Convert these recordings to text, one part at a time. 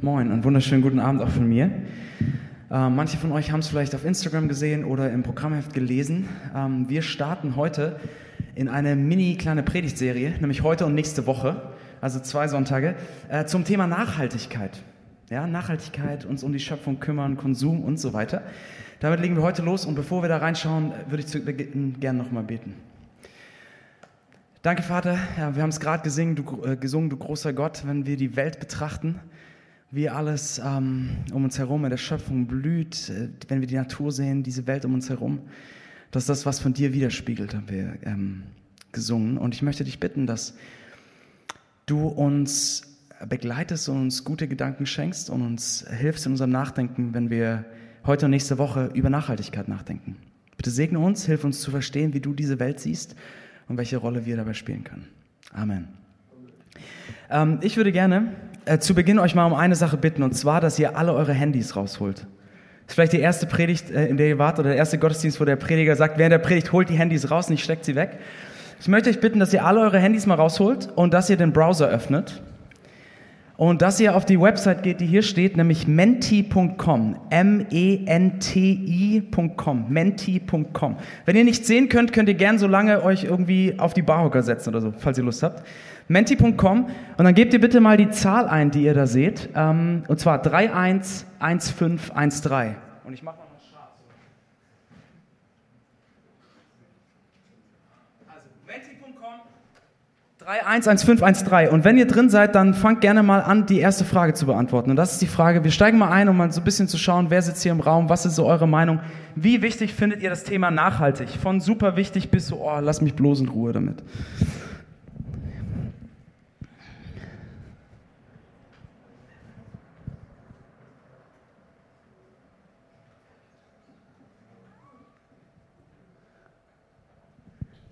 Moin und wunderschönen guten Abend auch von mir. Ähm, manche von euch haben es vielleicht auf Instagram gesehen oder im Programmheft gelesen. Ähm, wir starten heute in eine mini kleine Predigtserie, nämlich heute und nächste Woche, also zwei Sonntage, äh, zum Thema Nachhaltigkeit. Ja, Nachhaltigkeit, uns um die Schöpfung kümmern, Konsum und so weiter. Damit legen wir heute los und bevor wir da reinschauen, würde ich zu Beginn gerne nochmal beten. Danke, Vater. Ja, wir haben es gerade äh, gesungen, du großer Gott, wenn wir die Welt betrachten, wie alles ähm, um uns herum in der Schöpfung blüht, äh, wenn wir die Natur sehen, diese Welt um uns herum, dass das, was von dir widerspiegelt, haben wir ähm, gesungen. Und ich möchte dich bitten, dass du uns begleitest und uns gute Gedanken schenkst und uns hilfst in unserem Nachdenken, wenn wir heute und nächste Woche über Nachhaltigkeit nachdenken. Bitte segne uns, hilf uns zu verstehen, wie du diese Welt siehst und welche Rolle wir dabei spielen können. Amen. Ähm, ich würde gerne äh, zu Beginn euch mal um eine Sache bitten, und zwar, dass ihr alle eure Handys rausholt. Das ist vielleicht die erste Predigt, äh, in der ihr wart, oder der erste Gottesdienst, wo der Prediger sagt, während der Predigt holt die Handys raus, nicht steckt sie weg. Ich möchte euch bitten, dass ihr alle eure Handys mal rausholt und dass ihr den Browser öffnet und dass ihr auf die Website geht, die hier steht, nämlich menti.com. M-E-N-T-I.com. Menti.com. Wenn ihr nicht sehen könnt, könnt ihr gern so lange euch irgendwie auf die Barhocker setzen oder so, falls ihr Lust habt. Menti.com. Und dann gebt ihr bitte mal die Zahl ein, die ihr da seht. Ähm, und zwar 311513. Und ich mache mal 311513. Und wenn ihr drin seid, dann fangt gerne mal an, die erste Frage zu beantworten. Und das ist die Frage, wir steigen mal ein, um mal so ein bisschen zu schauen, wer sitzt hier im Raum, was ist so eure Meinung? Wie wichtig findet ihr das Thema nachhaltig? Von super wichtig bis so, oh, lass mich bloß in Ruhe damit.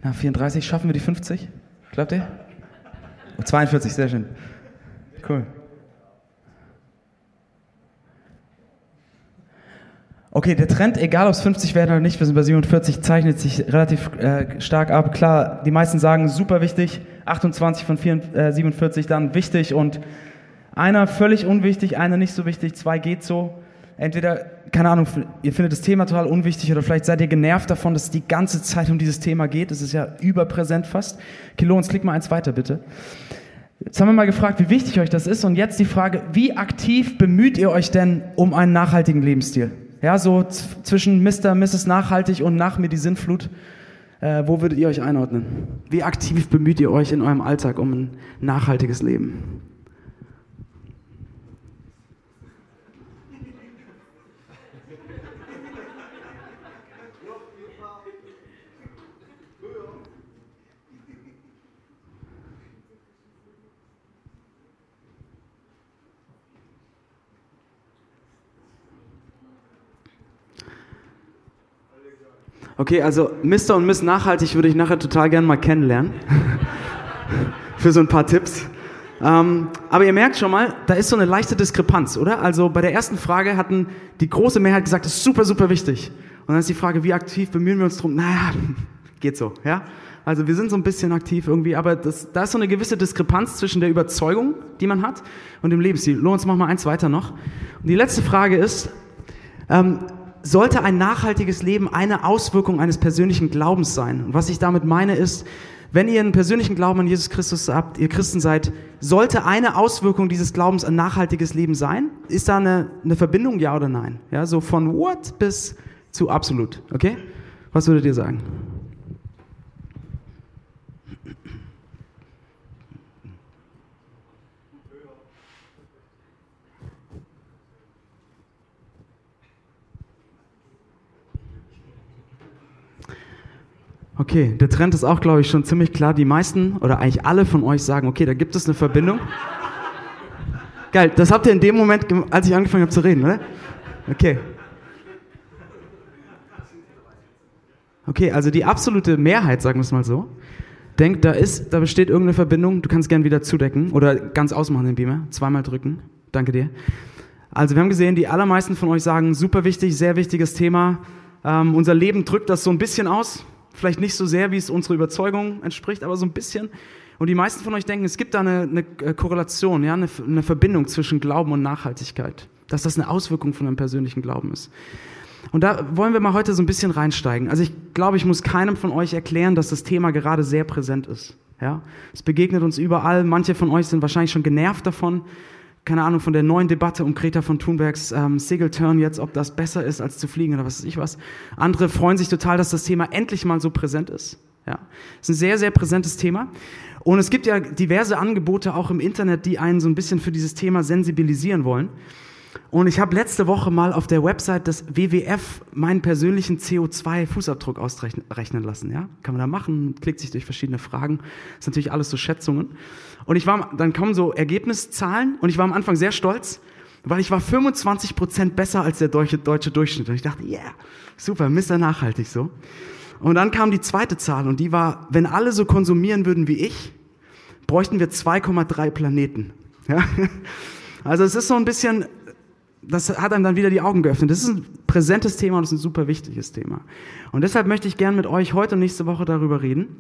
Na, 34, schaffen wir die 50? Glaubt ihr? 42, sehr schön. Cool. Okay, der Trend, egal ob es 50 werden oder nicht, wir sind bei 47, zeichnet sich relativ äh, stark ab. Klar, die meisten sagen super wichtig, 28 von 4, äh, 47 dann wichtig und einer völlig unwichtig, einer nicht so wichtig, zwei geht so. Entweder, keine Ahnung, ihr findet das Thema total unwichtig oder vielleicht seid ihr genervt davon, dass es die ganze Zeit um dieses Thema geht. Es ist ja überpräsent fast. Kilons, klick mal eins weiter bitte. Jetzt haben wir mal gefragt, wie wichtig euch das ist und jetzt die Frage, wie aktiv bemüht ihr euch denn um einen nachhaltigen Lebensstil? Ja, so zwischen Mr., Mrs. Nachhaltig und nach mir die Sinnflut. Äh, wo würdet ihr euch einordnen? Wie aktiv bemüht ihr euch in eurem Alltag um ein nachhaltiges Leben? Okay, also Mr. und Miss Nachhaltig würde ich nachher total gerne mal kennenlernen. Für so ein paar Tipps. Ähm, aber ihr merkt schon mal, da ist so eine leichte Diskrepanz, oder? Also bei der ersten Frage hatten die große Mehrheit gesagt, das ist super, super wichtig. Und dann ist die Frage, wie aktiv bemühen wir uns drum? Naja, geht so, ja? Also wir sind so ein bisschen aktiv irgendwie, aber das, da ist so eine gewisse Diskrepanz zwischen der Überzeugung, die man hat, und dem Lebensstil. Lorenz, mach mal eins weiter noch. Und die letzte Frage ist, ähm, sollte ein nachhaltiges Leben eine Auswirkung eines persönlichen Glaubens sein. Und was ich damit meine ist, wenn ihr einen persönlichen Glauben an Jesus Christus habt, ihr Christen seid, sollte eine Auswirkung dieses Glaubens ein nachhaltiges Leben sein? Ist da eine, eine Verbindung, ja oder nein? Ja, so von what bis zu absolut, okay? Was würdet ihr sagen? Okay, der Trend ist auch, glaube ich, schon ziemlich klar. Die meisten oder eigentlich alle von euch sagen, okay, da gibt es eine Verbindung. Geil, das habt ihr in dem Moment, als ich angefangen habe zu reden, oder? Okay. Okay, also die absolute Mehrheit, sagen wir es mal so, denkt, da ist, da besteht irgendeine Verbindung. Du kannst gern wieder zudecken oder ganz ausmachen den Beamer, zweimal drücken. Danke dir. Also wir haben gesehen, die allermeisten von euch sagen, super wichtig, sehr wichtiges Thema. Ähm, unser Leben drückt das so ein bisschen aus. Vielleicht nicht so sehr, wie es unserer Überzeugung entspricht, aber so ein bisschen. Und die meisten von euch denken, es gibt da eine, eine äh, Korrelation, ja, eine, eine Verbindung zwischen Glauben und Nachhaltigkeit, dass das eine Auswirkung von einem persönlichen Glauben ist. Und da wollen wir mal heute so ein bisschen reinsteigen. Also ich glaube, ich muss keinem von euch erklären, dass das Thema gerade sehr präsent ist. Ja, es begegnet uns überall. Manche von euch sind wahrscheinlich schon genervt davon. Keine Ahnung von der neuen Debatte um Greta von Thunbergs ähm, Segelturn jetzt, ob das besser ist als zu fliegen oder was weiß ich was. Andere freuen sich total, dass das Thema endlich mal so präsent ist. Ja, ist ein sehr, sehr präsentes Thema. Und es gibt ja diverse Angebote auch im Internet, die einen so ein bisschen für dieses Thema sensibilisieren wollen. Und ich habe letzte Woche mal auf der Website des WWF meinen persönlichen CO2-Fußabdruck ausrechnen lassen. Ja, kann man da machen, klickt sich durch verschiedene Fragen. Das ist natürlich alles so Schätzungen. Und ich war, dann kommen so Ergebniszahlen und ich war am Anfang sehr stolz, weil ich war 25 Prozent besser als der deutsche, deutsche Durchschnitt. Und ich dachte, yeah, super, Mr. Nachhaltig so. Und dann kam die zweite Zahl und die war, wenn alle so konsumieren würden wie ich, bräuchten wir 2,3 Planeten. Ja? Also es ist so ein bisschen, das hat einem dann wieder die Augen geöffnet. Das ist ein präsentes Thema und das ist ein super wichtiges Thema. Und deshalb möchte ich gerne mit euch heute und nächste Woche darüber reden.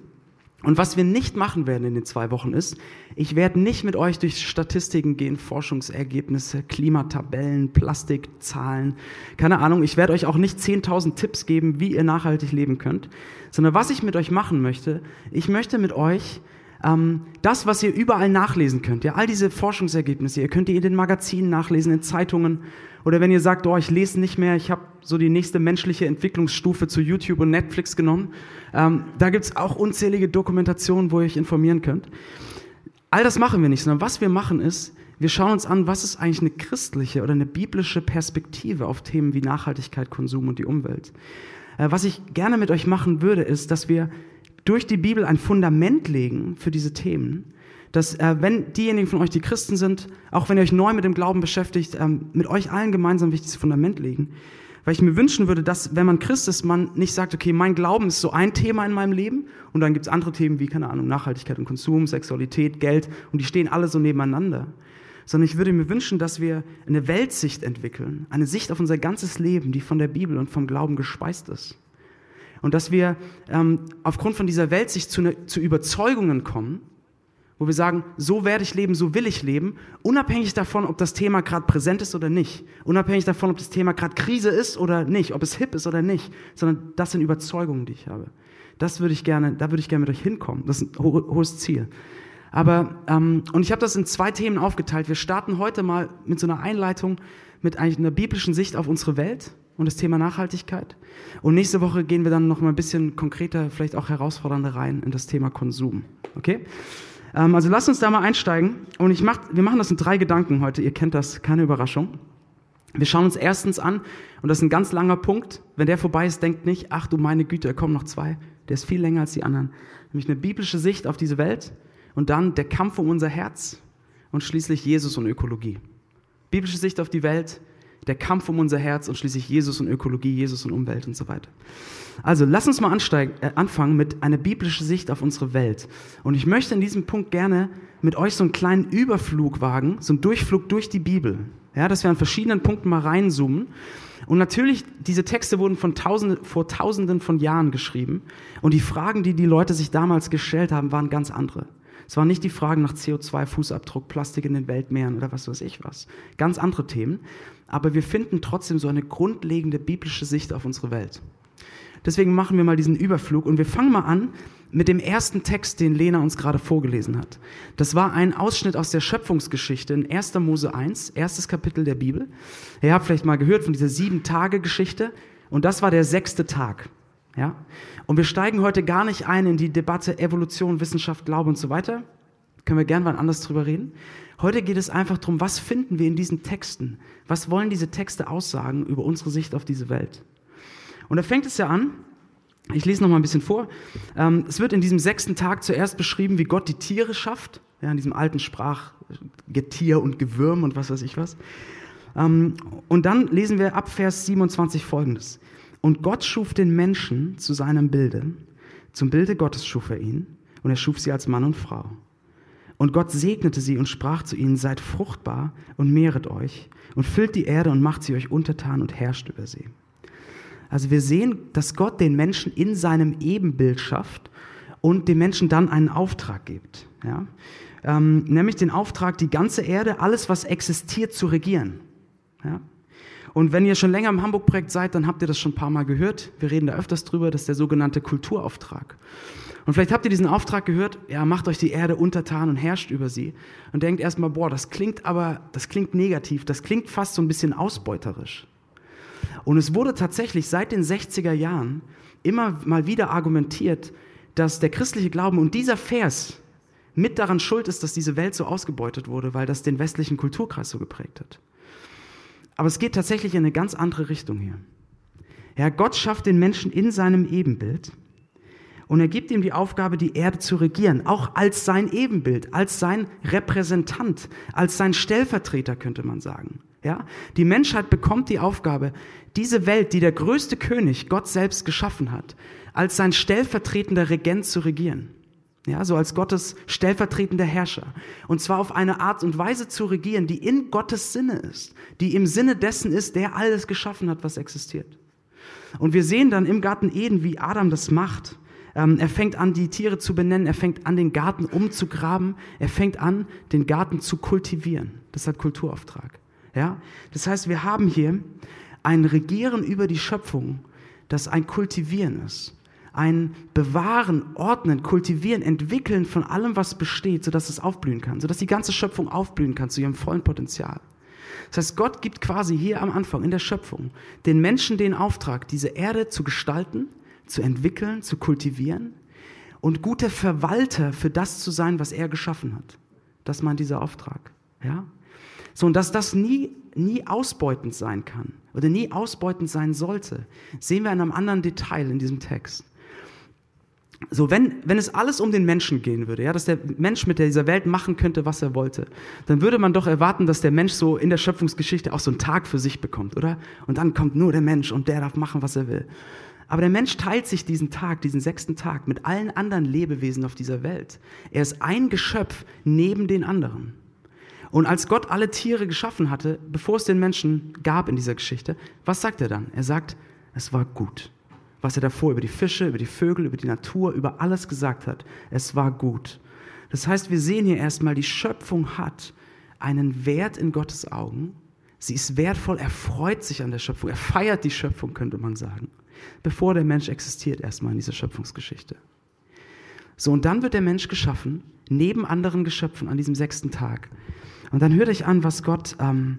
Und was wir nicht machen werden in den zwei Wochen ist, ich werde nicht mit euch durch Statistiken gehen, Forschungsergebnisse, Klimatabellen, Plastikzahlen, keine Ahnung. Ich werde euch auch nicht 10.000 Tipps geben, wie ihr nachhaltig leben könnt, sondern was ich mit euch machen möchte, ich möchte mit euch das, was ihr überall nachlesen könnt, ja, all diese Forschungsergebnisse, ihr könnt die in den Magazinen nachlesen, in Zeitungen oder wenn ihr sagt, oh, ich lese nicht mehr, ich habe so die nächste menschliche Entwicklungsstufe zu YouTube und Netflix genommen, ähm, da gibt's auch unzählige Dokumentationen, wo ihr euch informieren könnt. All das machen wir nicht, sondern was wir machen ist, wir schauen uns an, was ist eigentlich eine christliche oder eine biblische Perspektive auf Themen wie Nachhaltigkeit, Konsum und die Umwelt. Äh, was ich gerne mit euch machen würde, ist, dass wir durch die Bibel ein Fundament legen für diese Themen, dass äh, wenn diejenigen von euch, die Christen sind, auch wenn ihr euch neu mit dem Glauben beschäftigt, ähm, mit euch allen gemeinsam wichtiges Fundament legen. Weil ich mir wünschen würde, dass, wenn man Christ ist, man nicht sagt, okay, mein Glauben ist so ein Thema in meinem Leben und dann gibt's andere Themen wie, keine Ahnung, Nachhaltigkeit und Konsum, Sexualität, Geld und die stehen alle so nebeneinander. Sondern ich würde mir wünschen, dass wir eine Weltsicht entwickeln, eine Sicht auf unser ganzes Leben, die von der Bibel und vom Glauben gespeist ist. Und dass wir ähm, aufgrund von dieser Welt sich zu, ne, zu Überzeugungen kommen, wo wir sagen, so werde ich leben, so will ich leben, unabhängig davon, ob das Thema gerade präsent ist oder nicht, unabhängig davon, ob das Thema gerade Krise ist oder nicht, ob es hip ist oder nicht, sondern das sind Überzeugungen, die ich habe. Das würde ich gerne, da würde ich gerne mit euch hinkommen. Das ist ein ho hohes Ziel. Aber ähm, und ich habe das in zwei Themen aufgeteilt. Wir starten heute mal mit so einer Einleitung mit eigentlich einer biblischen Sicht auf unsere Welt und das Thema Nachhaltigkeit. Und nächste Woche gehen wir dann noch mal ein bisschen konkreter, vielleicht auch herausfordernder rein in das Thema Konsum. Okay? Ähm, also lasst uns da mal einsteigen. Und ich mach, wir machen das in drei Gedanken heute. Ihr kennt das, keine Überraschung. Wir schauen uns erstens an, und das ist ein ganz langer Punkt. Wenn der vorbei ist, denkt nicht, ach du meine Güte, da kommen noch zwei. Der ist viel länger als die anderen. Nämlich eine biblische Sicht auf diese Welt und dann der Kampf um unser Herz und schließlich Jesus und Ökologie. Biblische Sicht auf die Welt, der Kampf um unser Herz und schließlich Jesus und Ökologie, Jesus und Umwelt und so weiter. Also lass uns mal ansteigen, äh, anfangen mit einer biblischen Sicht auf unsere Welt. Und ich möchte in diesem Punkt gerne mit euch so einen kleinen Überflug wagen, so einen Durchflug durch die Bibel. Ja, dass wir an verschiedenen Punkten mal reinzoomen. Und natürlich, diese Texte wurden von Tausende, vor Tausenden von Jahren geschrieben. Und die Fragen, die die Leute sich damals gestellt haben, waren ganz andere. Es waren nicht die Fragen nach CO2, Fußabdruck, Plastik in den Weltmeeren oder was weiß ich was. Ganz andere Themen. Aber wir finden trotzdem so eine grundlegende biblische Sicht auf unsere Welt. Deswegen machen wir mal diesen Überflug und wir fangen mal an mit dem ersten Text, den Lena uns gerade vorgelesen hat. Das war ein Ausschnitt aus der Schöpfungsgeschichte in 1. Mose 1, erstes Kapitel der Bibel. Ihr habt vielleicht mal gehört von dieser Sieben-Tage-Geschichte und das war der sechste Tag. Ja? Und wir steigen heute gar nicht ein in die Debatte Evolution, Wissenschaft, Glaube und so weiter. Können wir gern wann anders drüber reden. Heute geht es einfach darum, was finden wir in diesen Texten? Was wollen diese Texte aussagen über unsere Sicht auf diese Welt? Und da fängt es ja an. Ich lese noch mal ein bisschen vor. Ähm, es wird in diesem sechsten Tag zuerst beschrieben, wie Gott die Tiere schafft. Ja, in diesem alten Sprach Getier und Gewürm und was weiß ich was. Ähm, und dann lesen wir ab Vers 27 folgendes. Und Gott schuf den Menschen zu seinem Bilde. Zum Bilde Gottes schuf er ihn. Und er schuf sie als Mann und Frau. Und Gott segnete sie und sprach zu ihnen, seid fruchtbar und mehret euch und füllt die Erde und macht sie euch untertan und herrscht über sie. Also wir sehen, dass Gott den Menschen in seinem Ebenbild schafft und dem Menschen dann einen Auftrag gibt. Ja? Ähm, nämlich den Auftrag, die ganze Erde, alles, was existiert, zu regieren. Ja? Und wenn ihr schon länger im Hamburg-Projekt seid, dann habt ihr das schon ein paar Mal gehört. Wir reden da öfters drüber, das ist der sogenannte Kulturauftrag. Und vielleicht habt ihr diesen Auftrag gehört, ja, macht euch die Erde untertan und herrscht über sie. Und denkt erstmal, boah, das klingt aber, das klingt negativ, das klingt fast so ein bisschen ausbeuterisch. Und es wurde tatsächlich seit den 60er Jahren immer mal wieder argumentiert, dass der christliche Glauben und dieser Vers mit daran schuld ist, dass diese Welt so ausgebeutet wurde, weil das den westlichen Kulturkreis so geprägt hat. Aber es geht tatsächlich in eine ganz andere Richtung hier. Ja, Gott schafft den Menschen in seinem Ebenbild und er gibt ihm die Aufgabe, die Erde zu regieren, auch als sein Ebenbild, als sein Repräsentant, als sein Stellvertreter, könnte man sagen. Ja? Die Menschheit bekommt die Aufgabe, diese Welt, die der größte König Gott selbst geschaffen hat, als sein stellvertretender Regent zu regieren. Ja, so als Gottes stellvertretender Herrscher. Und zwar auf eine Art und Weise zu regieren, die in Gottes Sinne ist, die im Sinne dessen ist, der alles geschaffen hat, was existiert. Und wir sehen dann im Garten Eden, wie Adam das macht. Ähm, er fängt an, die Tiere zu benennen, er fängt an, den Garten umzugraben, er fängt an, den Garten zu kultivieren. Das hat Kulturauftrag. Ja? Das heißt, wir haben hier ein Regieren über die Schöpfung, das ein Kultivieren ist. Ein Bewahren, Ordnen, Kultivieren, Entwickeln von allem, was besteht, sodass es aufblühen kann, sodass die ganze Schöpfung aufblühen kann zu ihrem vollen Potenzial. Das heißt, Gott gibt quasi hier am Anfang in der Schöpfung den Menschen den Auftrag, diese Erde zu gestalten, zu entwickeln, zu kultivieren und guter Verwalter für das zu sein, was er geschaffen hat. Das meint dieser Auftrag. Ja? So, und dass das nie, nie ausbeutend sein kann oder nie ausbeutend sein sollte, sehen wir in einem anderen Detail in diesem Text. So, wenn, wenn es alles um den Menschen gehen würde, ja, dass der Mensch mit dieser Welt machen könnte, was er wollte, dann würde man doch erwarten, dass der Mensch so in der Schöpfungsgeschichte auch so einen Tag für sich bekommt, oder? Und dann kommt nur der Mensch und der darf machen, was er will. Aber der Mensch teilt sich diesen Tag, diesen sechsten Tag mit allen anderen Lebewesen auf dieser Welt. Er ist ein Geschöpf neben den anderen. Und als Gott alle Tiere geschaffen hatte, bevor es den Menschen gab in dieser Geschichte, was sagt er dann? Er sagt, es war gut. Was er davor über die Fische, über die Vögel, über die Natur, über alles gesagt hat, es war gut. Das heißt, wir sehen hier erstmal, die Schöpfung hat einen Wert in Gottes Augen. Sie ist wertvoll, er freut sich an der Schöpfung, er feiert die Schöpfung, könnte man sagen bevor der Mensch existiert, erstmal in dieser Schöpfungsgeschichte. So, und dann wird der Mensch geschaffen, neben anderen Geschöpfen an diesem sechsten Tag. Und dann hört euch an, was Gott ähm,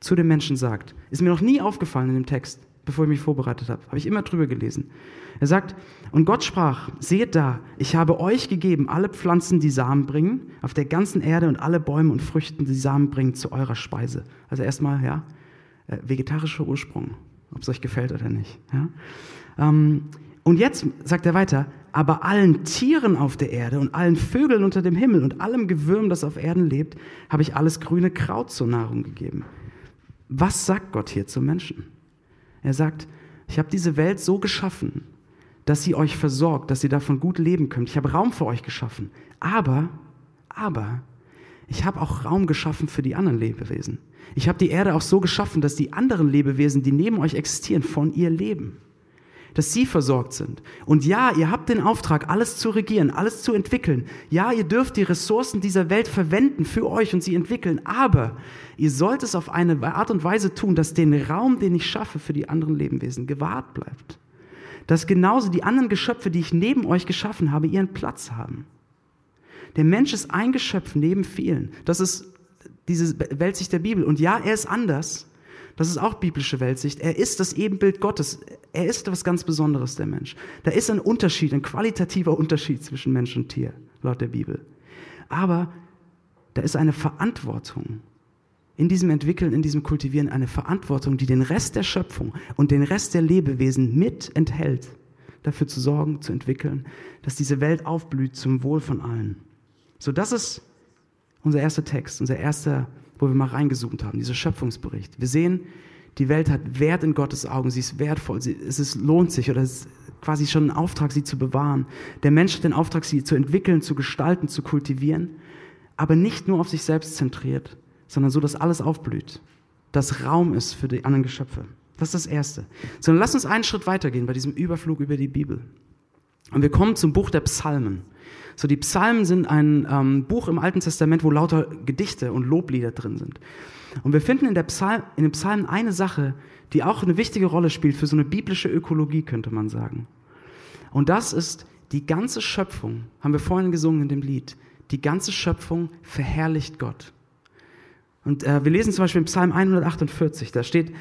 zu dem Menschen sagt. Ist mir noch nie aufgefallen in dem Text, bevor ich mich vorbereitet habe. Habe ich immer drüber gelesen. Er sagt, und Gott sprach, seht da, ich habe euch gegeben alle Pflanzen, die Samen bringen, auf der ganzen Erde und alle Bäume und Früchten, die Samen bringen, zu eurer Speise. Also erstmal, ja, äh, vegetarischer Ursprung ob es euch gefällt oder nicht. Ja? Ähm, und jetzt sagt er weiter, aber allen Tieren auf der Erde und allen Vögeln unter dem Himmel und allem Gewürm, das auf Erden lebt, habe ich alles grüne Kraut zur Nahrung gegeben. Was sagt Gott hier zum Menschen? Er sagt, ich habe diese Welt so geschaffen, dass sie euch versorgt, dass ihr davon gut leben könnt. Ich habe Raum für euch geschaffen. Aber, aber, ich habe auch Raum geschaffen für die anderen Lebewesen. Ich habe die Erde auch so geschaffen, dass die anderen Lebewesen, die neben euch existieren, von ihr leben. Dass sie versorgt sind. Und ja, ihr habt den Auftrag, alles zu regieren, alles zu entwickeln. Ja, ihr dürft die Ressourcen dieser Welt verwenden für euch und sie entwickeln. Aber ihr sollt es auf eine Art und Weise tun, dass den Raum, den ich schaffe für die anderen Lebewesen, gewahrt bleibt. Dass genauso die anderen Geschöpfe, die ich neben euch geschaffen habe, ihren Platz haben. Der Mensch ist ein Geschöpf neben vielen. Das ist diese Weltsicht der Bibel. Und ja, er ist anders. Das ist auch biblische Weltsicht. Er ist das Ebenbild Gottes. Er ist etwas ganz Besonderes, der Mensch. Da ist ein Unterschied, ein qualitativer Unterschied zwischen Mensch und Tier, laut der Bibel. Aber da ist eine Verantwortung in diesem Entwickeln, in diesem Kultivieren, eine Verantwortung, die den Rest der Schöpfung und den Rest der Lebewesen mit enthält, dafür zu sorgen, zu entwickeln, dass diese Welt aufblüht zum Wohl von allen. So, das ist unser erster Text, unser erster, wo wir mal reingezoomt haben, dieser Schöpfungsbericht. Wir sehen, die Welt hat Wert in Gottes Augen, sie ist wertvoll, sie, es ist, lohnt sich oder es ist quasi schon ein Auftrag, sie zu bewahren. Der Mensch hat den Auftrag, sie zu entwickeln, zu gestalten, zu kultivieren, aber nicht nur auf sich selbst zentriert, sondern so, dass alles aufblüht, dass Raum ist für die anderen Geschöpfe. Das ist das Erste. Sondern lass uns einen Schritt weitergehen bei diesem Überflug über die Bibel. Und wir kommen zum Buch der Psalmen. So, die Psalmen sind ein ähm, Buch im Alten Testament, wo lauter Gedichte und Loblieder drin sind. Und wir finden in, der Psalm, in den Psalmen eine Sache, die auch eine wichtige Rolle spielt für so eine biblische Ökologie, könnte man sagen. Und das ist die ganze Schöpfung, haben wir vorhin gesungen in dem Lied, die ganze Schöpfung verherrlicht Gott. Und äh, wir lesen zum Beispiel im Psalm 148, da steht,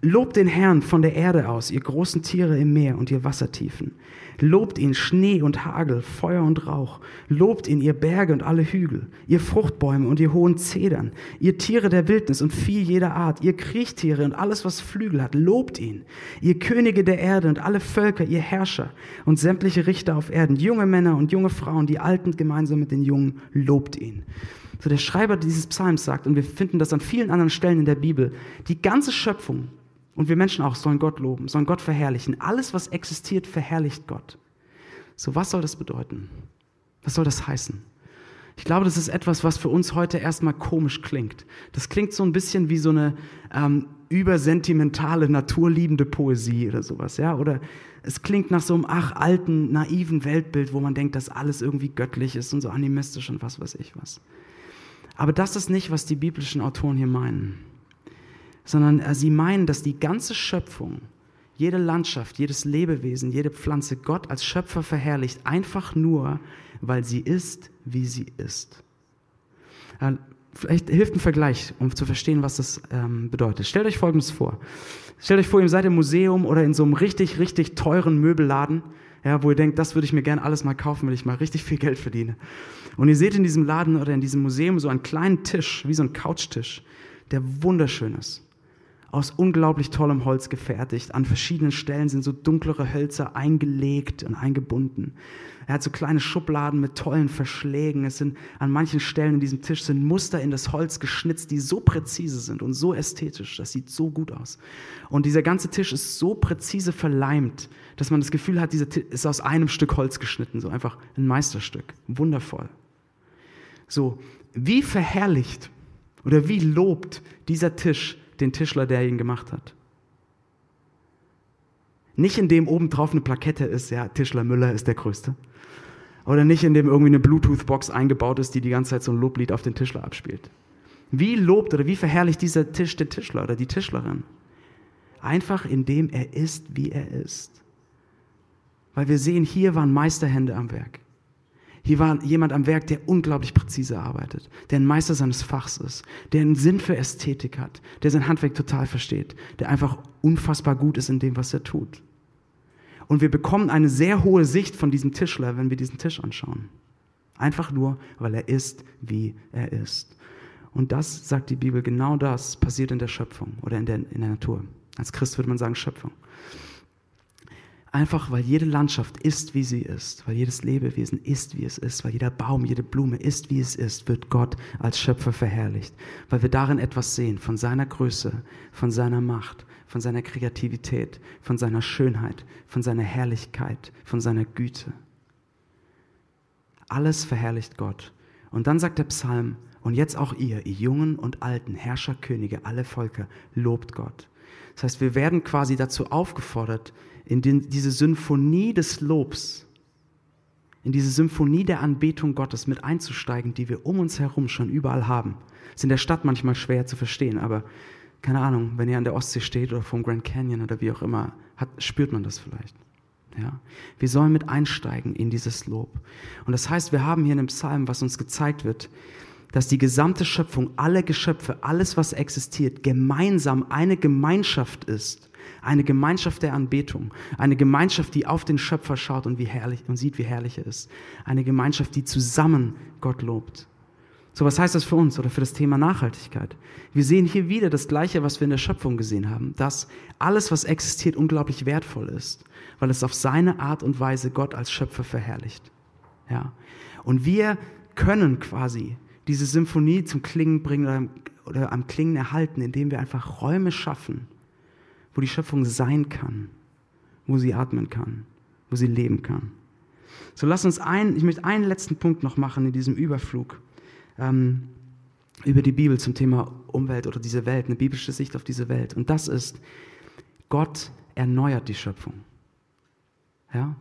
Lobt den Herrn von der Erde aus, ihr großen Tiere im Meer und ihr Wassertiefen. Lobt ihn Schnee und Hagel, Feuer und Rauch. Lobt ihn ihr Berge und alle Hügel, ihr Fruchtbäume und ihr hohen Zedern, ihr Tiere der Wildnis und Vieh jeder Art, ihr Kriechtiere und alles, was Flügel hat. Lobt ihn, ihr Könige der Erde und alle Völker, ihr Herrscher und sämtliche Richter auf Erden, junge Männer und junge Frauen, die Alten gemeinsam mit den Jungen. Lobt ihn. So der Schreiber dieses Psalms sagt, und wir finden das an vielen anderen Stellen in der Bibel, die ganze Schöpfung und wir Menschen auch sollen Gott loben, sollen Gott verherrlichen. Alles, was existiert, verherrlicht Gott. So, was soll das bedeuten? Was soll das heißen? Ich glaube, das ist etwas, was für uns heute erstmal komisch klingt. Das klingt so ein bisschen wie so eine ähm, übersentimentale, naturliebende Poesie oder sowas, ja? Oder es klingt nach so einem ach alten, naiven Weltbild, wo man denkt, dass alles irgendwie göttlich ist und so animistisch und was weiß ich was. Aber das ist nicht, was die biblischen Autoren hier meinen, sondern äh, sie meinen, dass die ganze Schöpfung, jede Landschaft, jedes Lebewesen, jede Pflanze Gott als Schöpfer verherrlicht, einfach nur, weil sie ist, wie sie ist. Äh, vielleicht hilft ein Vergleich, um zu verstehen, was das ähm, bedeutet. Stellt euch Folgendes vor. Stellt euch vor, ihr seid im Museum oder in so einem richtig, richtig teuren Möbelladen ja, wo ihr denkt, das würde ich mir gerne alles mal kaufen, wenn ich mal richtig viel Geld verdiene. Und ihr seht in diesem Laden oder in diesem Museum so einen kleinen Tisch, wie so ein Couchtisch, der wunderschön ist aus unglaublich tollem Holz gefertigt. An verschiedenen Stellen sind so dunklere Hölzer eingelegt und eingebunden. Er hat so kleine Schubladen mit tollen Verschlägen. Es sind an manchen Stellen in diesem Tisch sind Muster in das Holz geschnitzt, die so präzise sind und so ästhetisch. Das sieht so gut aus. Und dieser ganze Tisch ist so präzise verleimt, dass man das Gefühl hat, dieser Tisch ist aus einem Stück Holz geschnitten. So einfach ein Meisterstück. Wundervoll. So, wie verherrlicht oder wie lobt dieser Tisch den Tischler, der ihn gemacht hat. Nicht indem oben drauf eine Plakette ist, ja, Tischler Müller ist der Größte. Oder nicht indem irgendwie eine Bluetooth-Box eingebaut ist, die die ganze Zeit so ein Loblied auf den Tischler abspielt. Wie lobt oder wie verherrlicht dieser Tisch den Tischler oder die Tischlerin? Einfach indem er ist, wie er ist. Weil wir sehen, hier waren Meisterhände am Werk. Hier war jemand am Werk, der unglaublich präzise arbeitet, der ein Meister seines Fachs ist, der einen Sinn für Ästhetik hat, der sein Handwerk total versteht, der einfach unfassbar gut ist in dem, was er tut. Und wir bekommen eine sehr hohe Sicht von diesem Tischler, wenn wir diesen Tisch anschauen. Einfach nur, weil er ist, wie er ist. Und das, sagt die Bibel, genau das passiert in der Schöpfung oder in der, in der Natur. Als Christ würde man sagen Schöpfung. Einfach weil jede Landschaft ist, wie sie ist, weil jedes Lebewesen ist, wie es ist, weil jeder Baum, jede Blume ist, wie es ist, wird Gott als Schöpfer verherrlicht, weil wir darin etwas sehen von seiner Größe, von seiner Macht, von seiner Kreativität, von seiner Schönheit, von seiner Herrlichkeit, von seiner Güte. Alles verherrlicht Gott. Und dann sagt der Psalm, und jetzt auch ihr, ihr Jungen und Alten, Herrscher, Könige, alle Völker, lobt Gott. Das heißt, wir werden quasi dazu aufgefordert, in den, diese Symphonie des Lobs, in diese Symphonie der Anbetung Gottes mit einzusteigen, die wir um uns herum schon überall haben. Ist in der Stadt manchmal schwer zu verstehen, aber keine Ahnung, wenn ihr an der Ostsee steht oder vom Grand Canyon oder wie auch immer, hat, spürt man das vielleicht. Ja? Wir sollen mit einsteigen in dieses Lob. Und das heißt, wir haben hier in dem Psalm, was uns gezeigt wird, dass die gesamte Schöpfung, alle Geschöpfe, alles, was existiert, gemeinsam eine Gemeinschaft ist. Eine Gemeinschaft der Anbetung. Eine Gemeinschaft, die auf den Schöpfer schaut und, wie herrlich, und sieht, wie herrlich er ist. Eine Gemeinschaft, die zusammen Gott lobt. So, was heißt das für uns oder für das Thema Nachhaltigkeit? Wir sehen hier wieder das Gleiche, was wir in der Schöpfung gesehen haben, dass alles, was existiert, unglaublich wertvoll ist, weil es auf seine Art und Weise Gott als Schöpfer verherrlicht. Ja. Und wir können quasi diese Symphonie zum Klingen bringen oder, oder am Klingen erhalten, indem wir einfach Räume schaffen, wo die Schöpfung sein kann, wo sie atmen kann, wo sie leben kann. So lass uns ein, ich möchte einen letzten Punkt noch machen in diesem Überflug ähm, über die Bibel zum Thema Umwelt oder diese Welt, eine biblische Sicht auf diese Welt. Und das ist, Gott erneuert die Schöpfung. Ja?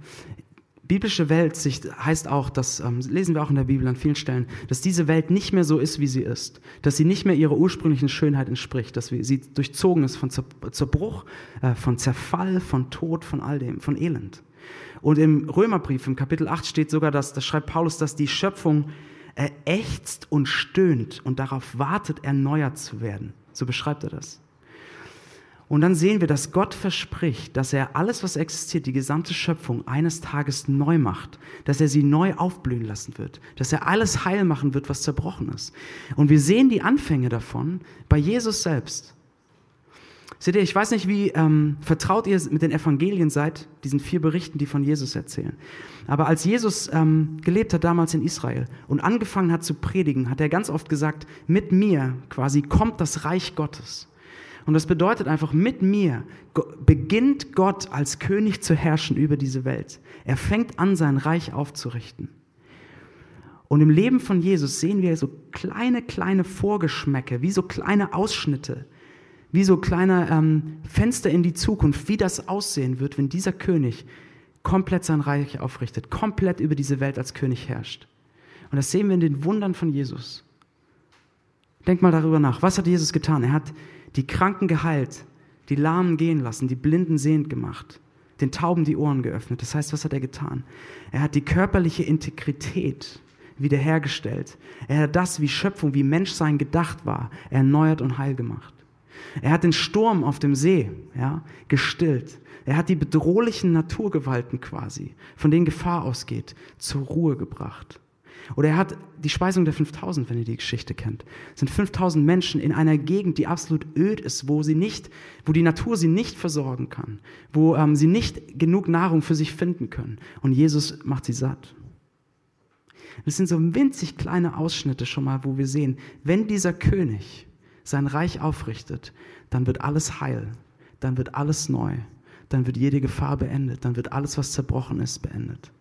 Biblische Weltsicht heißt auch, das ähm, lesen wir auch in der Bibel an vielen Stellen, dass diese Welt nicht mehr so ist, wie sie ist, dass sie nicht mehr ihrer ursprünglichen Schönheit entspricht, dass sie durchzogen ist von Zerbruch, äh, von Zerfall, von Tod, von all dem, von Elend. Und im Römerbrief, im Kapitel 8 steht sogar, dass, da schreibt Paulus, dass die Schöpfung äh, ächzt und stöhnt und darauf wartet, erneuert zu werden. So beschreibt er das. Und dann sehen wir, dass Gott verspricht, dass er alles, was existiert, die gesamte Schöpfung eines Tages neu macht, dass er sie neu aufblühen lassen wird, dass er alles heil machen wird, was zerbrochen ist. Und wir sehen die Anfänge davon bei Jesus selbst. Seht ihr, ich weiß nicht, wie ähm, vertraut ihr mit den Evangelien seid, diesen vier Berichten, die von Jesus erzählen. Aber als Jesus ähm, gelebt hat damals in Israel und angefangen hat zu predigen, hat er ganz oft gesagt, mit mir quasi kommt das Reich Gottes. Und das bedeutet einfach, mit mir beginnt Gott als König zu herrschen über diese Welt. Er fängt an, sein Reich aufzurichten. Und im Leben von Jesus sehen wir so kleine, kleine Vorgeschmäcke, wie so kleine Ausschnitte, wie so kleine ähm, Fenster in die Zukunft, wie das aussehen wird, wenn dieser König komplett sein Reich aufrichtet, komplett über diese Welt als König herrscht. Und das sehen wir in den Wundern von Jesus. Denk mal darüber nach. Was hat Jesus getan? Er hat die Kranken geheilt, die Lahmen gehen lassen, die Blinden sehend gemacht, den Tauben die Ohren geöffnet. Das heißt, was hat er getan? Er hat die körperliche Integrität wiederhergestellt. Er hat das, wie Schöpfung, wie Menschsein gedacht war, erneuert und heil gemacht. Er hat den Sturm auf dem See ja, gestillt. Er hat die bedrohlichen Naturgewalten quasi, von denen Gefahr ausgeht, zur Ruhe gebracht. Oder er hat die Speisung der 5000, wenn ihr die Geschichte kennt. Es sind 5000 Menschen in einer Gegend, die absolut öd ist, wo sie nicht, wo die Natur sie nicht versorgen kann, wo ähm, sie nicht genug Nahrung für sich finden können. Und Jesus macht sie satt. Das sind so winzig kleine Ausschnitte schon mal, wo wir sehen, wenn dieser König sein Reich aufrichtet, dann wird alles heil, dann wird alles neu, dann wird jede Gefahr beendet, dann wird alles, was zerbrochen ist, beendet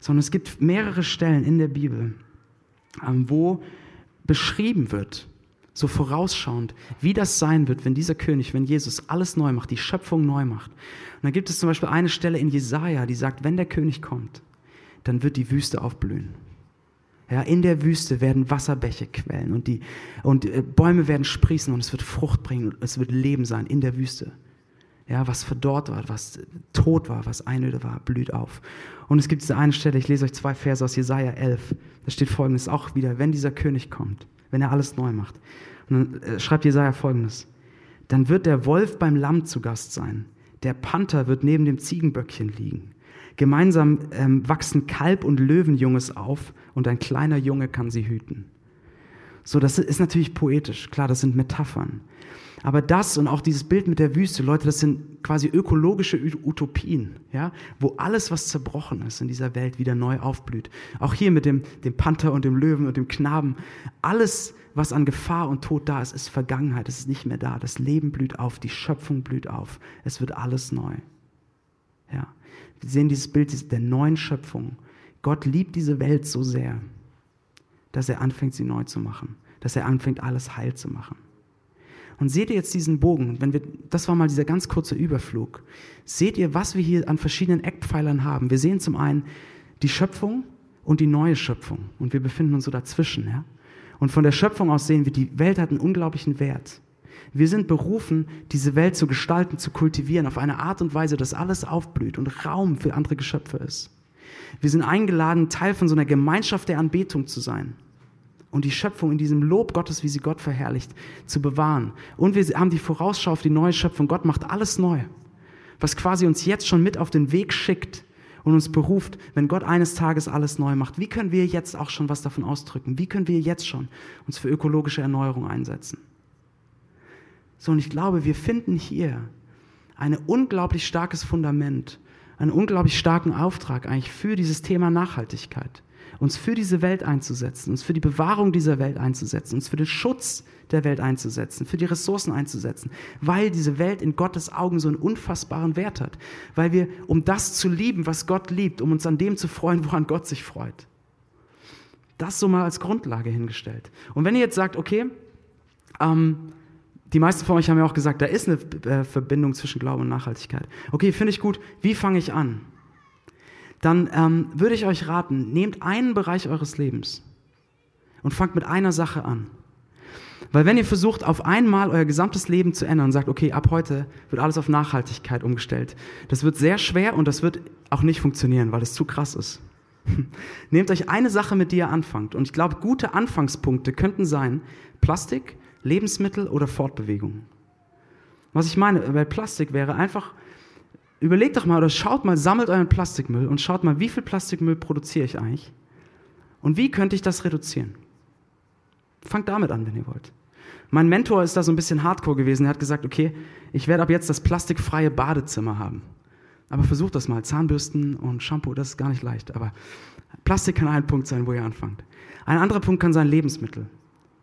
sondern es gibt mehrere Stellen in der Bibel, ähm, wo beschrieben wird, so vorausschauend, wie das sein wird, wenn dieser König, wenn Jesus alles neu macht, die Schöpfung neu macht. Und dann gibt es zum Beispiel eine Stelle in Jesaja, die sagt, wenn der König kommt, dann wird die Wüste aufblühen. Ja, in der Wüste werden Wasserbäche quellen und, die, und äh, Bäume werden sprießen und es wird Frucht bringen und es wird Leben sein in der Wüste ja, was verdorrt war, was tot war, was einöde war, blüht auf. Und es gibt diese eine Stelle, ich lese euch zwei Verse aus Jesaja 11. Da steht folgendes auch wieder, wenn dieser König kommt, wenn er alles neu macht. Und dann äh, schreibt Jesaja folgendes. Dann wird der Wolf beim Lamm zu Gast sein. Der Panther wird neben dem Ziegenböckchen liegen. Gemeinsam ähm, wachsen Kalb und Löwenjunges auf und ein kleiner Junge kann sie hüten. So, das ist natürlich poetisch. Klar, das sind Metaphern. Aber das und auch dieses Bild mit der Wüste, Leute, das sind quasi ökologische Utopien, ja, wo alles, was zerbrochen ist in dieser Welt, wieder neu aufblüht. Auch hier mit dem, dem Panther und dem Löwen und dem Knaben. Alles, was an Gefahr und Tod da ist, ist Vergangenheit. Es ist nicht mehr da. Das Leben blüht auf, die Schöpfung blüht auf. Es wird alles neu. Ja. Wir sehen dieses Bild der neuen Schöpfung. Gott liebt diese Welt so sehr, dass er anfängt, sie neu zu machen. Dass er anfängt, alles heil zu machen. Und seht ihr jetzt diesen Bogen? Wenn wir, das war mal dieser ganz kurze Überflug. Seht ihr, was wir hier an verschiedenen Eckpfeilern haben? Wir sehen zum einen die Schöpfung und die neue Schöpfung. Und wir befinden uns so dazwischen. Ja? Und von der Schöpfung aus sehen wir, die Welt hat einen unglaublichen Wert. Wir sind berufen, diese Welt zu gestalten, zu kultivieren, auf eine Art und Weise, dass alles aufblüht und Raum für andere Geschöpfe ist. Wir sind eingeladen, Teil von so einer Gemeinschaft der Anbetung zu sein und die Schöpfung in diesem Lob Gottes, wie sie Gott verherrlicht, zu bewahren. Und wir haben die Vorausschau auf die neue Schöpfung. Gott macht alles neu, was quasi uns jetzt schon mit auf den Weg schickt und uns beruft, wenn Gott eines Tages alles neu macht. Wie können wir jetzt auch schon was davon ausdrücken? Wie können wir jetzt schon uns für ökologische Erneuerung einsetzen? So, und ich glaube, wir finden hier ein unglaublich starkes Fundament, einen unglaublich starken Auftrag eigentlich für dieses Thema Nachhaltigkeit uns für diese Welt einzusetzen, uns für die Bewahrung dieser Welt einzusetzen, uns für den Schutz der Welt einzusetzen, für die Ressourcen einzusetzen, weil diese Welt in Gottes Augen so einen unfassbaren Wert hat, weil wir, um das zu lieben, was Gott liebt, um uns an dem zu freuen, woran Gott sich freut. Das so mal als Grundlage hingestellt. Und wenn ihr jetzt sagt, okay, ähm, die meisten von euch haben ja auch gesagt, da ist eine äh, Verbindung zwischen Glaube und Nachhaltigkeit. Okay, finde ich gut. Wie fange ich an? Dann ähm, würde ich euch raten, nehmt einen Bereich eures Lebens und fangt mit einer Sache an. Weil wenn ihr versucht, auf einmal euer gesamtes Leben zu ändern und sagt, okay, ab heute wird alles auf Nachhaltigkeit umgestellt, das wird sehr schwer und das wird auch nicht funktionieren, weil es zu krass ist. Nehmt euch eine Sache, mit der ihr anfangt. Und ich glaube, gute Anfangspunkte könnten sein Plastik, Lebensmittel oder Fortbewegung. Was ich meine bei Plastik wäre einfach, überlegt doch mal oder schaut mal, sammelt euren Plastikmüll und schaut mal, wie viel Plastikmüll produziere ich eigentlich und wie könnte ich das reduzieren. Fangt damit an, wenn ihr wollt. Mein Mentor ist da so ein bisschen hardcore gewesen. Er hat gesagt, okay, ich werde ab jetzt das plastikfreie Badezimmer haben. Aber versucht das mal. Zahnbürsten und Shampoo, das ist gar nicht leicht. Aber Plastik kann ein Punkt sein, wo ihr anfangt. Ein anderer Punkt kann sein Lebensmittel.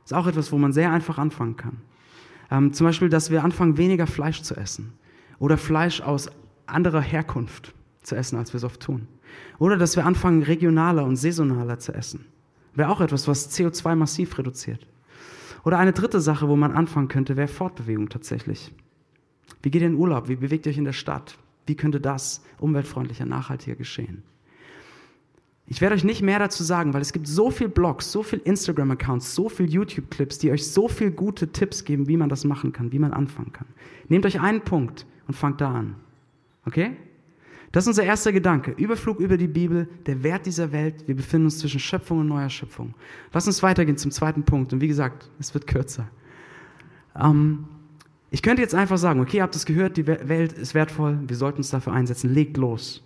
Ist auch etwas, wo man sehr einfach anfangen kann. Ähm, zum Beispiel, dass wir anfangen, weniger Fleisch zu essen. Oder Fleisch aus anderer Herkunft zu essen, als wir es oft tun. Oder dass wir anfangen, regionaler und saisonaler zu essen. Wäre auch etwas, was CO2 massiv reduziert. Oder eine dritte Sache, wo man anfangen könnte, wäre Fortbewegung tatsächlich. Wie geht ihr in Urlaub? Wie bewegt ihr euch in der Stadt? Wie könnte das umweltfreundlicher, nachhaltiger geschehen? Ich werde euch nicht mehr dazu sagen, weil es gibt so viele Blogs, so viele Instagram-Accounts, so viele YouTube-Clips, die euch so viele gute Tipps geben, wie man das machen kann, wie man anfangen kann. Nehmt euch einen Punkt und fangt da an. Okay? Das ist unser erster Gedanke. Überflug über die Bibel, der Wert dieser Welt. Wir befinden uns zwischen Schöpfung und neuer Schöpfung. Lass uns weitergehen zum zweiten Punkt. Und wie gesagt, es wird kürzer. Ähm, ich könnte jetzt einfach sagen, okay, ihr habt es gehört, die Welt ist wertvoll, wir sollten uns dafür einsetzen. Legt los.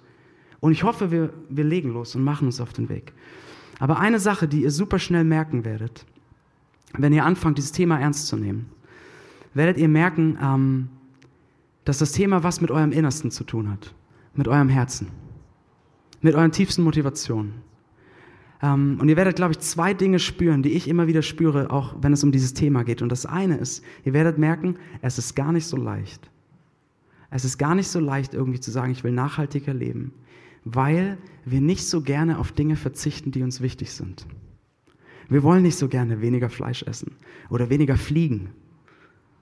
Und ich hoffe, wir, wir legen los und machen uns auf den Weg. Aber eine Sache, die ihr super schnell merken werdet, wenn ihr anfangt, dieses Thema ernst zu nehmen, werdet ihr merken, ähm, dass das Thema was mit eurem Innersten zu tun hat, mit eurem Herzen, mit euren tiefsten Motivationen. Ähm, und ihr werdet, glaube ich, zwei Dinge spüren, die ich immer wieder spüre, auch wenn es um dieses Thema geht. Und das eine ist, ihr werdet merken, es ist gar nicht so leicht. Es ist gar nicht so leicht, irgendwie zu sagen, ich will nachhaltiger leben weil wir nicht so gerne auf Dinge verzichten, die uns wichtig sind. Wir wollen nicht so gerne weniger Fleisch essen oder weniger fliegen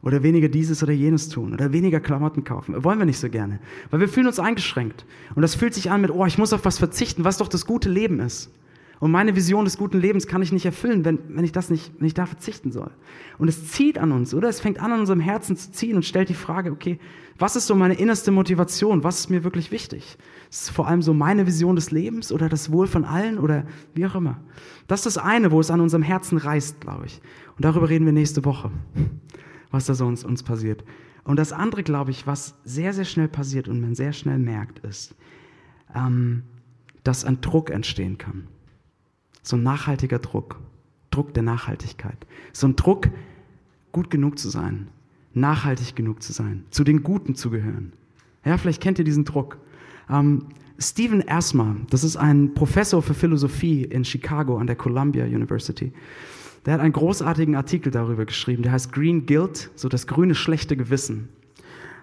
oder weniger dieses oder jenes tun oder weniger Klamotten kaufen. Wollen wir nicht so gerne, weil wir fühlen uns eingeschränkt. Und das fühlt sich an mit, oh, ich muss auf was verzichten, was doch das gute Leben ist. Und meine Vision des guten Lebens kann ich nicht erfüllen, wenn, wenn ich das nicht, wenn ich da verzichten soll. Und es zieht an uns, oder? Es fängt an, an unserem Herzen zu ziehen und stellt die Frage, okay, was ist so meine innerste Motivation? Was ist mir wirklich wichtig? Ist es vor allem so meine Vision des Lebens oder das Wohl von allen oder wie auch immer? Das ist das eine, wo es an unserem Herzen reißt, glaube ich. Und darüber reden wir nächste Woche, was da so uns, uns passiert. Und das andere, glaube ich, was sehr, sehr schnell passiert und man sehr schnell merkt, ist, ähm, dass ein Druck entstehen kann. So ein nachhaltiger Druck. Druck der Nachhaltigkeit. So ein Druck, gut genug zu sein, nachhaltig genug zu sein, zu den Guten zu gehören. Ja, vielleicht kennt ihr diesen Druck. Ähm, Stephen Asma, das ist ein Professor für Philosophie in Chicago an der Columbia University. Der hat einen großartigen Artikel darüber geschrieben, der heißt Green Guilt, so das grüne schlechte Gewissen.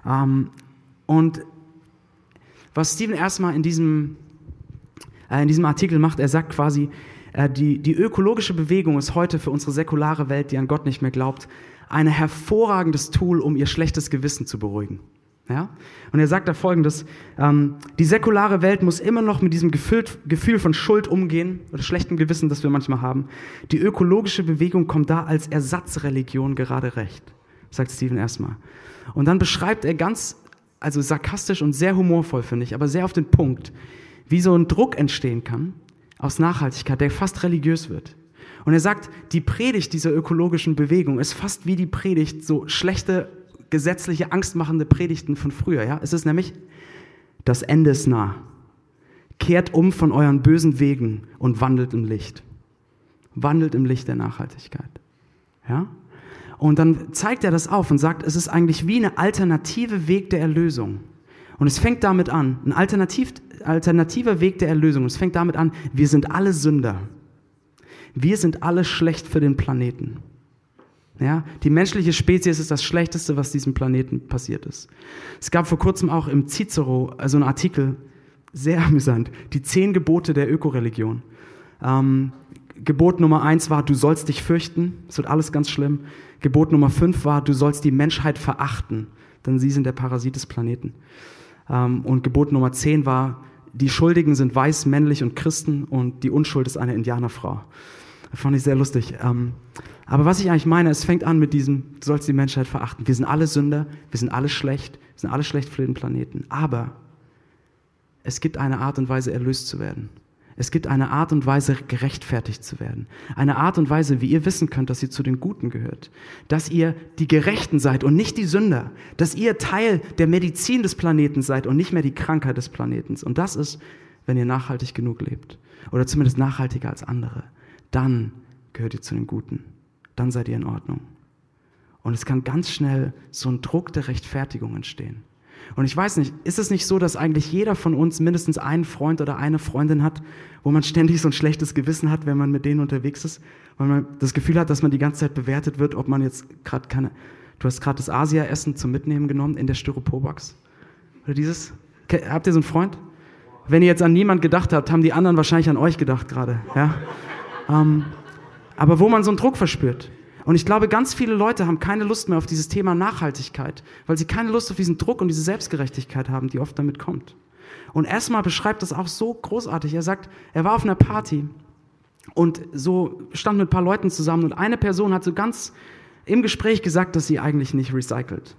Ähm, und was Stephen Asma in diesem, äh, in diesem Artikel macht, er sagt quasi, äh, die, die ökologische Bewegung ist heute für unsere säkulare Welt, die an Gott nicht mehr glaubt, ein hervorragendes Tool, um ihr schlechtes Gewissen zu beruhigen. Ja? Und er sagt da folgendes, ähm, die säkulare Welt muss immer noch mit diesem Gefühl, Gefühl von Schuld umgehen, oder schlechtem Gewissen, das wir manchmal haben. Die ökologische Bewegung kommt da als Ersatzreligion gerade recht, sagt Stephen erstmal. Und dann beschreibt er ganz, also sarkastisch und sehr humorvoll, finde ich, aber sehr auf den Punkt, wie so ein Druck entstehen kann aus Nachhaltigkeit, der fast religiös wird. Und er sagt, die Predigt dieser ökologischen Bewegung ist fast wie die Predigt, so schlechte, gesetzliche, angstmachende Predigten von früher. Ja? Es ist nämlich, das Ende ist nah. Kehrt um von euren bösen Wegen und wandelt im Licht. Wandelt im Licht der Nachhaltigkeit. Ja? Und dann zeigt er das auf und sagt, es ist eigentlich wie eine alternative Weg der Erlösung. Und es fängt damit an, ein alternativ, alternativer Weg der Erlösung. Es fängt damit an, wir sind alle Sünder. Wir sind alle schlecht für den Planeten. Ja, die menschliche Spezies ist das Schlechteste, was diesem Planeten passiert ist. Es gab vor kurzem auch im Cicero also einen Artikel, sehr amüsant, die zehn Gebote der Ökoreligion. Ähm, Gebot Nummer eins war, du sollst dich fürchten, es wird alles ganz schlimm. Gebot Nummer fünf war, du sollst die Menschheit verachten, denn sie sind der Parasit des Planeten. Ähm, und Gebot Nummer zehn war, die Schuldigen sind weiß, männlich und Christen und die Unschuld ist eine Indianerfrau. Fand ich sehr lustig. Ähm, aber was ich eigentlich meine, es fängt an mit diesem, du sollst die Menschheit verachten. Wir sind alle Sünder, wir sind alle schlecht, wir sind alle schlecht für den Planeten. Aber es gibt eine Art und Weise, erlöst zu werden. Es gibt eine Art und Weise, gerechtfertigt zu werden. Eine Art und Weise, wie ihr wissen könnt, dass ihr zu den Guten gehört. Dass ihr die Gerechten seid und nicht die Sünder. Dass ihr Teil der Medizin des Planeten seid und nicht mehr die Krankheit des Planeten. Und das ist, wenn ihr nachhaltig genug lebt. Oder zumindest nachhaltiger als andere. Dann gehört ihr zu den Guten. Dann seid ihr in Ordnung. Und es kann ganz schnell so ein Druck der Rechtfertigung entstehen. Und ich weiß nicht, ist es nicht so, dass eigentlich jeder von uns mindestens einen Freund oder eine Freundin hat, wo man ständig so ein schlechtes Gewissen hat, wenn man mit denen unterwegs ist, weil man das Gefühl hat, dass man die ganze Zeit bewertet wird, ob man jetzt gerade keine, du hast gerade das Asia-Essen zum Mitnehmen genommen in der Styroporbox. Oder dieses, habt ihr so einen Freund? Wenn ihr jetzt an niemand gedacht habt, haben die anderen wahrscheinlich an euch gedacht gerade, ja? Ähm, aber wo man so einen Druck verspürt. Und ich glaube, ganz viele Leute haben keine Lust mehr auf dieses Thema Nachhaltigkeit, weil sie keine Lust auf diesen Druck und diese Selbstgerechtigkeit haben, die oft damit kommt. Und erstmal beschreibt das auch so großartig. Er sagt, er war auf einer Party und so stand mit ein paar Leuten zusammen und eine Person hat so ganz im Gespräch gesagt, dass sie eigentlich nicht recycelt.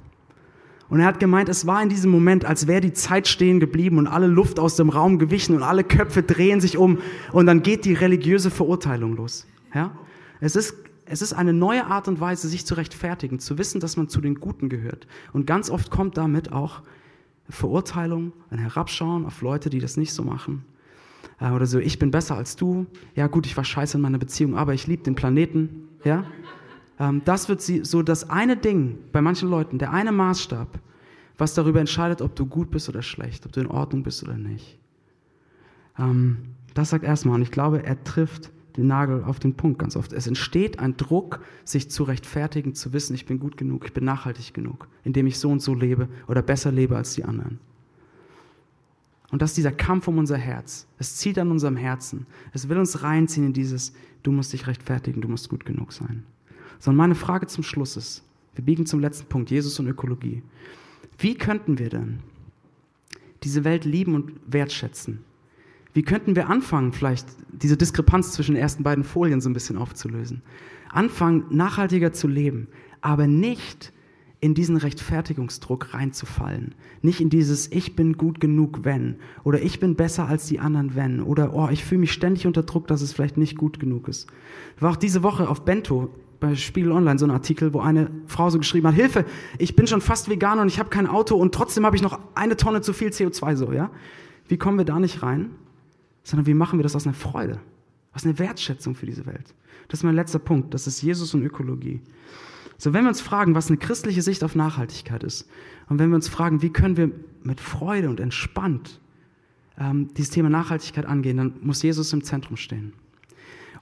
Und er hat gemeint, es war in diesem Moment, als wäre die Zeit stehen geblieben und alle Luft aus dem Raum gewichen und alle Köpfe drehen sich um und dann geht die religiöse Verurteilung los. Ja? Es ist es ist eine neue Art und Weise, sich zu rechtfertigen, zu wissen, dass man zu den Guten gehört. Und ganz oft kommt damit auch Verurteilung, ein Herabschauen auf Leute, die das nicht so machen. Äh, oder so, ich bin besser als du. Ja gut, ich war scheiße in meiner Beziehung, aber ich liebe den Planeten. Ja? Ähm, das wird so das eine Ding bei manchen Leuten, der eine Maßstab, was darüber entscheidet, ob du gut bist oder schlecht, ob du in Ordnung bist oder nicht. Ähm, das sagt erstmal, und ich glaube, er trifft den Nagel auf den Punkt ganz oft. Es entsteht ein Druck, sich zu rechtfertigen, zu wissen, ich bin gut genug, ich bin nachhaltig genug, indem ich so und so lebe oder besser lebe als die anderen. Und das ist dieser Kampf um unser Herz. Es zieht an unserem Herzen. Es will uns reinziehen in dieses, du musst dich rechtfertigen, du musst gut genug sein. So, und meine Frage zum Schluss ist, wir biegen zum letzten Punkt, Jesus und Ökologie. Wie könnten wir denn diese Welt lieben und wertschätzen? Wie könnten wir anfangen, vielleicht diese Diskrepanz zwischen den ersten beiden Folien so ein bisschen aufzulösen? Anfangen, nachhaltiger zu leben, aber nicht in diesen Rechtfertigungsdruck reinzufallen. Nicht in dieses Ich bin gut genug, wenn. Oder ich bin besser als die anderen, wenn. Oder oh, ich fühle mich ständig unter Druck, dass es vielleicht nicht gut genug ist. War auch diese Woche auf Bento bei Spiegel Online so ein Artikel, wo eine Frau so geschrieben hat, Hilfe, ich bin schon fast vegan und ich habe kein Auto und trotzdem habe ich noch eine Tonne zu viel CO2 so, ja? Wie kommen wir da nicht rein? sondern wie machen wir das aus einer Freude, aus einer Wertschätzung für diese Welt. Das ist mein letzter Punkt, das ist Jesus und Ökologie. So, wenn wir uns fragen, was eine christliche Sicht auf Nachhaltigkeit ist, und wenn wir uns fragen, wie können wir mit Freude und entspannt ähm, dieses Thema Nachhaltigkeit angehen, dann muss Jesus im Zentrum stehen.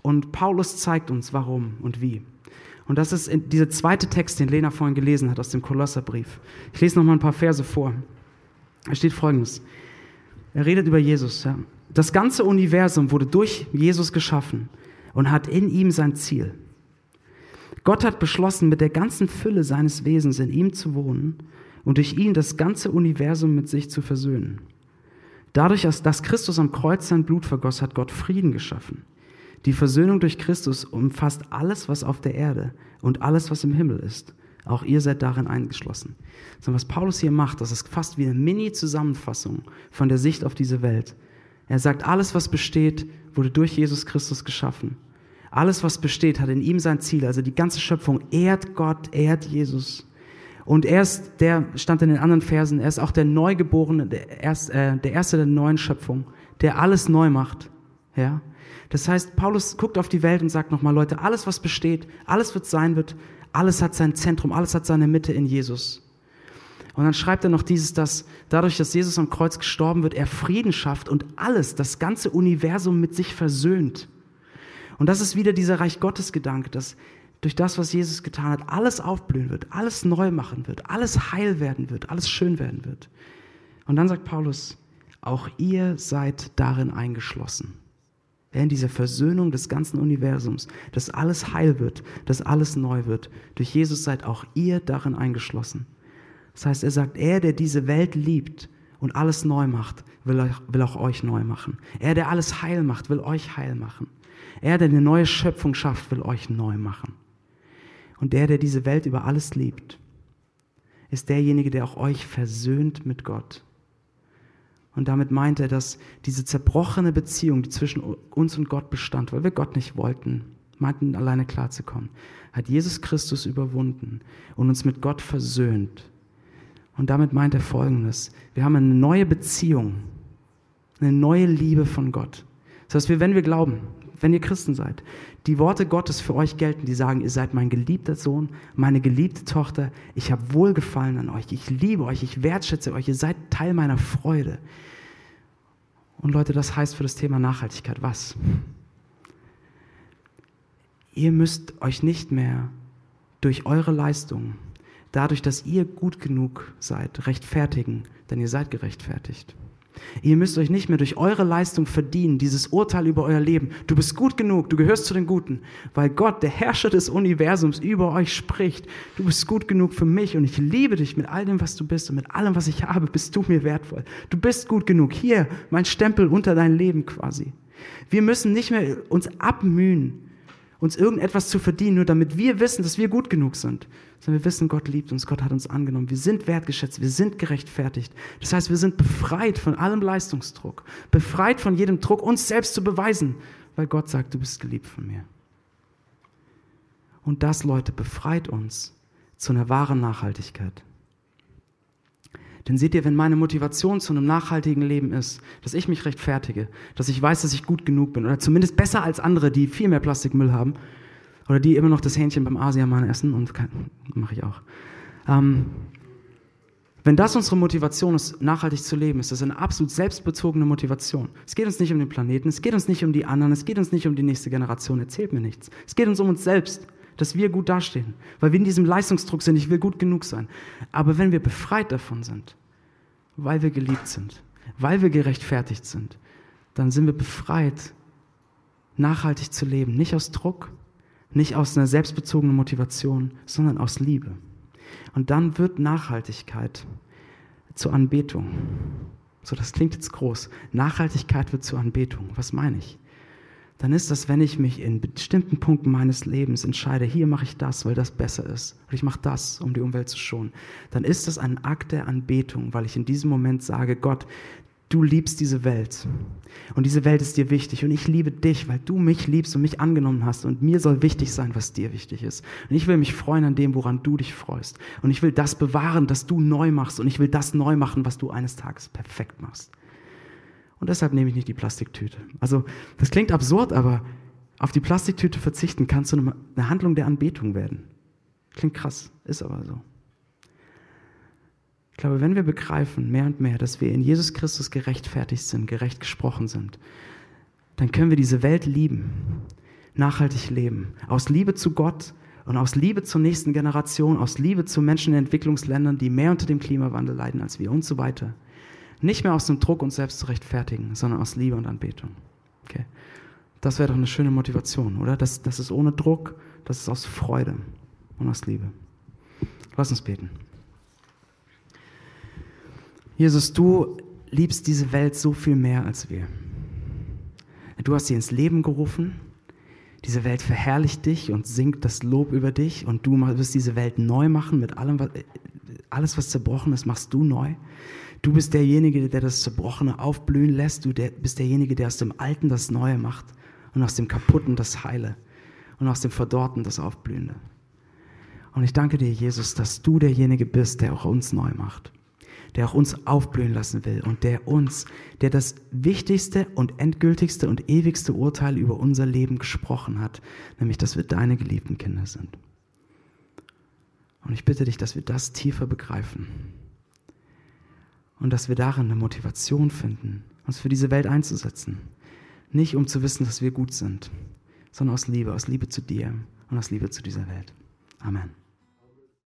Und Paulus zeigt uns, warum und wie. Und das ist dieser zweite Text, den Lena vorhin gelesen hat aus dem Kolosserbrief. Ich lese noch mal ein paar Verse vor. Da steht folgendes. Er redet über Jesus. Ja. Das ganze Universum wurde durch Jesus geschaffen und hat in ihm sein Ziel. Gott hat beschlossen, mit der ganzen Fülle seines Wesens in ihm zu wohnen und durch ihn das ganze Universum mit sich zu versöhnen. Dadurch, dass Christus am Kreuz sein Blut vergoss, hat Gott Frieden geschaffen. Die Versöhnung durch Christus umfasst alles, was auf der Erde und alles, was im Himmel ist. Auch ihr seid darin eingeschlossen. So, was Paulus hier macht, das ist fast wie eine Mini-Zusammenfassung von der Sicht auf diese Welt. Er sagt, alles, was besteht, wurde durch Jesus Christus geschaffen. Alles, was besteht, hat in ihm sein Ziel. Also die ganze Schöpfung ehrt Gott, ehrt Jesus. Und er ist, der stand in den anderen Versen, er ist auch der Neugeborene, der, Erst, äh, der Erste der neuen Schöpfung, der alles neu macht. Ja? Das heißt, Paulus guckt auf die Welt und sagt nochmal, Leute, alles, was besteht, alles, was sein wird, alles hat sein Zentrum, alles hat seine Mitte in Jesus. Und dann schreibt er noch dieses, dass dadurch, dass Jesus am Kreuz gestorben wird, er Frieden schafft und alles, das ganze Universum mit sich versöhnt. Und das ist wieder dieser Reich Gottes Gedanke, dass durch das, was Jesus getan hat, alles aufblühen wird, alles neu machen wird, alles heil werden wird, alles schön werden wird. Und dann sagt Paulus, auch ihr seid darin eingeschlossen. In dieser Versöhnung des ganzen Universums, dass alles heil wird, dass alles neu wird. Durch Jesus seid auch ihr darin eingeschlossen. Das heißt, er sagt, er, der diese Welt liebt und alles neu macht, will, will auch euch neu machen. Er, der alles heil macht, will euch heil machen. Er, der eine neue Schöpfung schafft, will euch neu machen. Und der, der diese Welt über alles liebt, ist derjenige, der auch euch versöhnt mit Gott. Und damit meint er, dass diese zerbrochene Beziehung, die zwischen uns und Gott bestand, weil wir Gott nicht wollten, meinten alleine klarzukommen, hat Jesus Christus überwunden und uns mit Gott versöhnt. Und damit meint er Folgendes. Wir haben eine neue Beziehung, eine neue Liebe von Gott. Das heißt, wenn wir glauben, wenn ihr Christen seid, die Worte Gottes für euch gelten, die sagen, ihr seid mein geliebter Sohn, meine geliebte Tochter, ich habe Wohlgefallen an euch, ich liebe euch, ich wertschätze euch, ihr seid Teil meiner Freude. Und Leute, das heißt für das Thema Nachhaltigkeit was? Ihr müsst euch nicht mehr durch eure Leistung, dadurch, dass ihr gut genug seid, rechtfertigen, denn ihr seid gerechtfertigt. Ihr müsst euch nicht mehr durch eure Leistung verdienen, dieses Urteil über euer Leben. Du bist gut genug, du gehörst zu den Guten, weil Gott, der Herrscher des Universums, über euch spricht. Du bist gut genug für mich und ich liebe dich mit all dem, was du bist und mit allem, was ich habe, bist du mir wertvoll. Du bist gut genug. Hier, mein Stempel unter dein Leben quasi. Wir müssen nicht mehr uns abmühen, uns irgendetwas zu verdienen, nur damit wir wissen, dass wir gut genug sind. Sondern wir wissen, Gott liebt uns, Gott hat uns angenommen, wir sind wertgeschätzt, wir sind gerechtfertigt. Das heißt, wir sind befreit von allem Leistungsdruck, befreit von jedem Druck, uns selbst zu beweisen, weil Gott sagt, du bist geliebt von mir. Und das, Leute, befreit uns zu einer wahren Nachhaltigkeit. Denn seht ihr, wenn meine Motivation zu einem nachhaltigen Leben ist, dass ich mich rechtfertige, dass ich weiß, dass ich gut genug bin oder zumindest besser als andere, die viel mehr Plastikmüll haben oder die immer noch das Hähnchen beim Asiamann essen und mache ich auch. Ähm, wenn das unsere Motivation ist, nachhaltig zu leben, ist das eine absolut selbstbezogene Motivation. Es geht uns nicht um den Planeten, es geht uns nicht um die anderen, es geht uns nicht um die nächste Generation, erzählt mir nichts. Es geht uns um uns selbst, dass wir gut dastehen, weil wir in diesem Leistungsdruck sind, ich will gut genug sein. Aber wenn wir befreit davon sind, weil wir geliebt sind, weil wir gerechtfertigt sind, dann sind wir befreit, nachhaltig zu leben. Nicht aus Druck, nicht aus einer selbstbezogenen Motivation, sondern aus Liebe. Und dann wird Nachhaltigkeit zur Anbetung. So, das klingt jetzt groß. Nachhaltigkeit wird zur Anbetung. Was meine ich? Dann ist das, wenn ich mich in bestimmten Punkten meines Lebens entscheide, hier mache ich das, weil das besser ist, und ich mache das, um die Umwelt zu schonen, dann ist das ein Akt der Anbetung, weil ich in diesem Moment sage, Gott, Du liebst diese Welt. Und diese Welt ist dir wichtig. Und ich liebe dich, weil du mich liebst und mich angenommen hast. Und mir soll wichtig sein, was dir wichtig ist. Und ich will mich freuen an dem, woran du dich freust. Und ich will das bewahren, das du neu machst. Und ich will das neu machen, was du eines Tages perfekt machst. Und deshalb nehme ich nicht die Plastiktüte. Also, das klingt absurd, aber auf die Plastiktüte verzichten kann zu einer Handlung der Anbetung werden. Klingt krass, ist aber so. Ich glaube, wenn wir begreifen mehr und mehr, dass wir in Jesus Christus gerechtfertigt sind, gerecht gesprochen sind, dann können wir diese Welt lieben, nachhaltig leben. Aus Liebe zu Gott und aus Liebe zur nächsten Generation, aus Liebe zu Menschen in Entwicklungsländern, die mehr unter dem Klimawandel leiden als wir und so weiter. Nicht mehr aus dem Druck, uns selbst zu rechtfertigen, sondern aus Liebe und Anbetung. Okay. Das wäre doch eine schöne Motivation, oder? Das, das ist ohne Druck, das ist aus Freude und aus Liebe. Lass uns beten. Jesus, du liebst diese Welt so viel mehr als wir. Du hast sie ins Leben gerufen. Diese Welt verherrlicht dich und singt das Lob über dich und du wirst diese Welt neu machen mit allem, was, alles, was zerbrochen ist, machst du neu. Du bist derjenige, der das Zerbrochene aufblühen lässt. Du bist derjenige, der aus dem Alten das Neue macht und aus dem Kaputten das Heile und aus dem Verdorrten das Aufblühende. Und ich danke dir, Jesus, dass du derjenige bist, der auch uns neu macht der auch uns aufblühen lassen will und der uns, der das wichtigste und endgültigste und ewigste Urteil über unser Leben gesprochen hat, nämlich dass wir deine geliebten Kinder sind. Und ich bitte dich, dass wir das tiefer begreifen und dass wir darin eine Motivation finden, uns für diese Welt einzusetzen. Nicht um zu wissen, dass wir gut sind, sondern aus Liebe, aus Liebe zu dir und aus Liebe zu dieser Welt. Amen.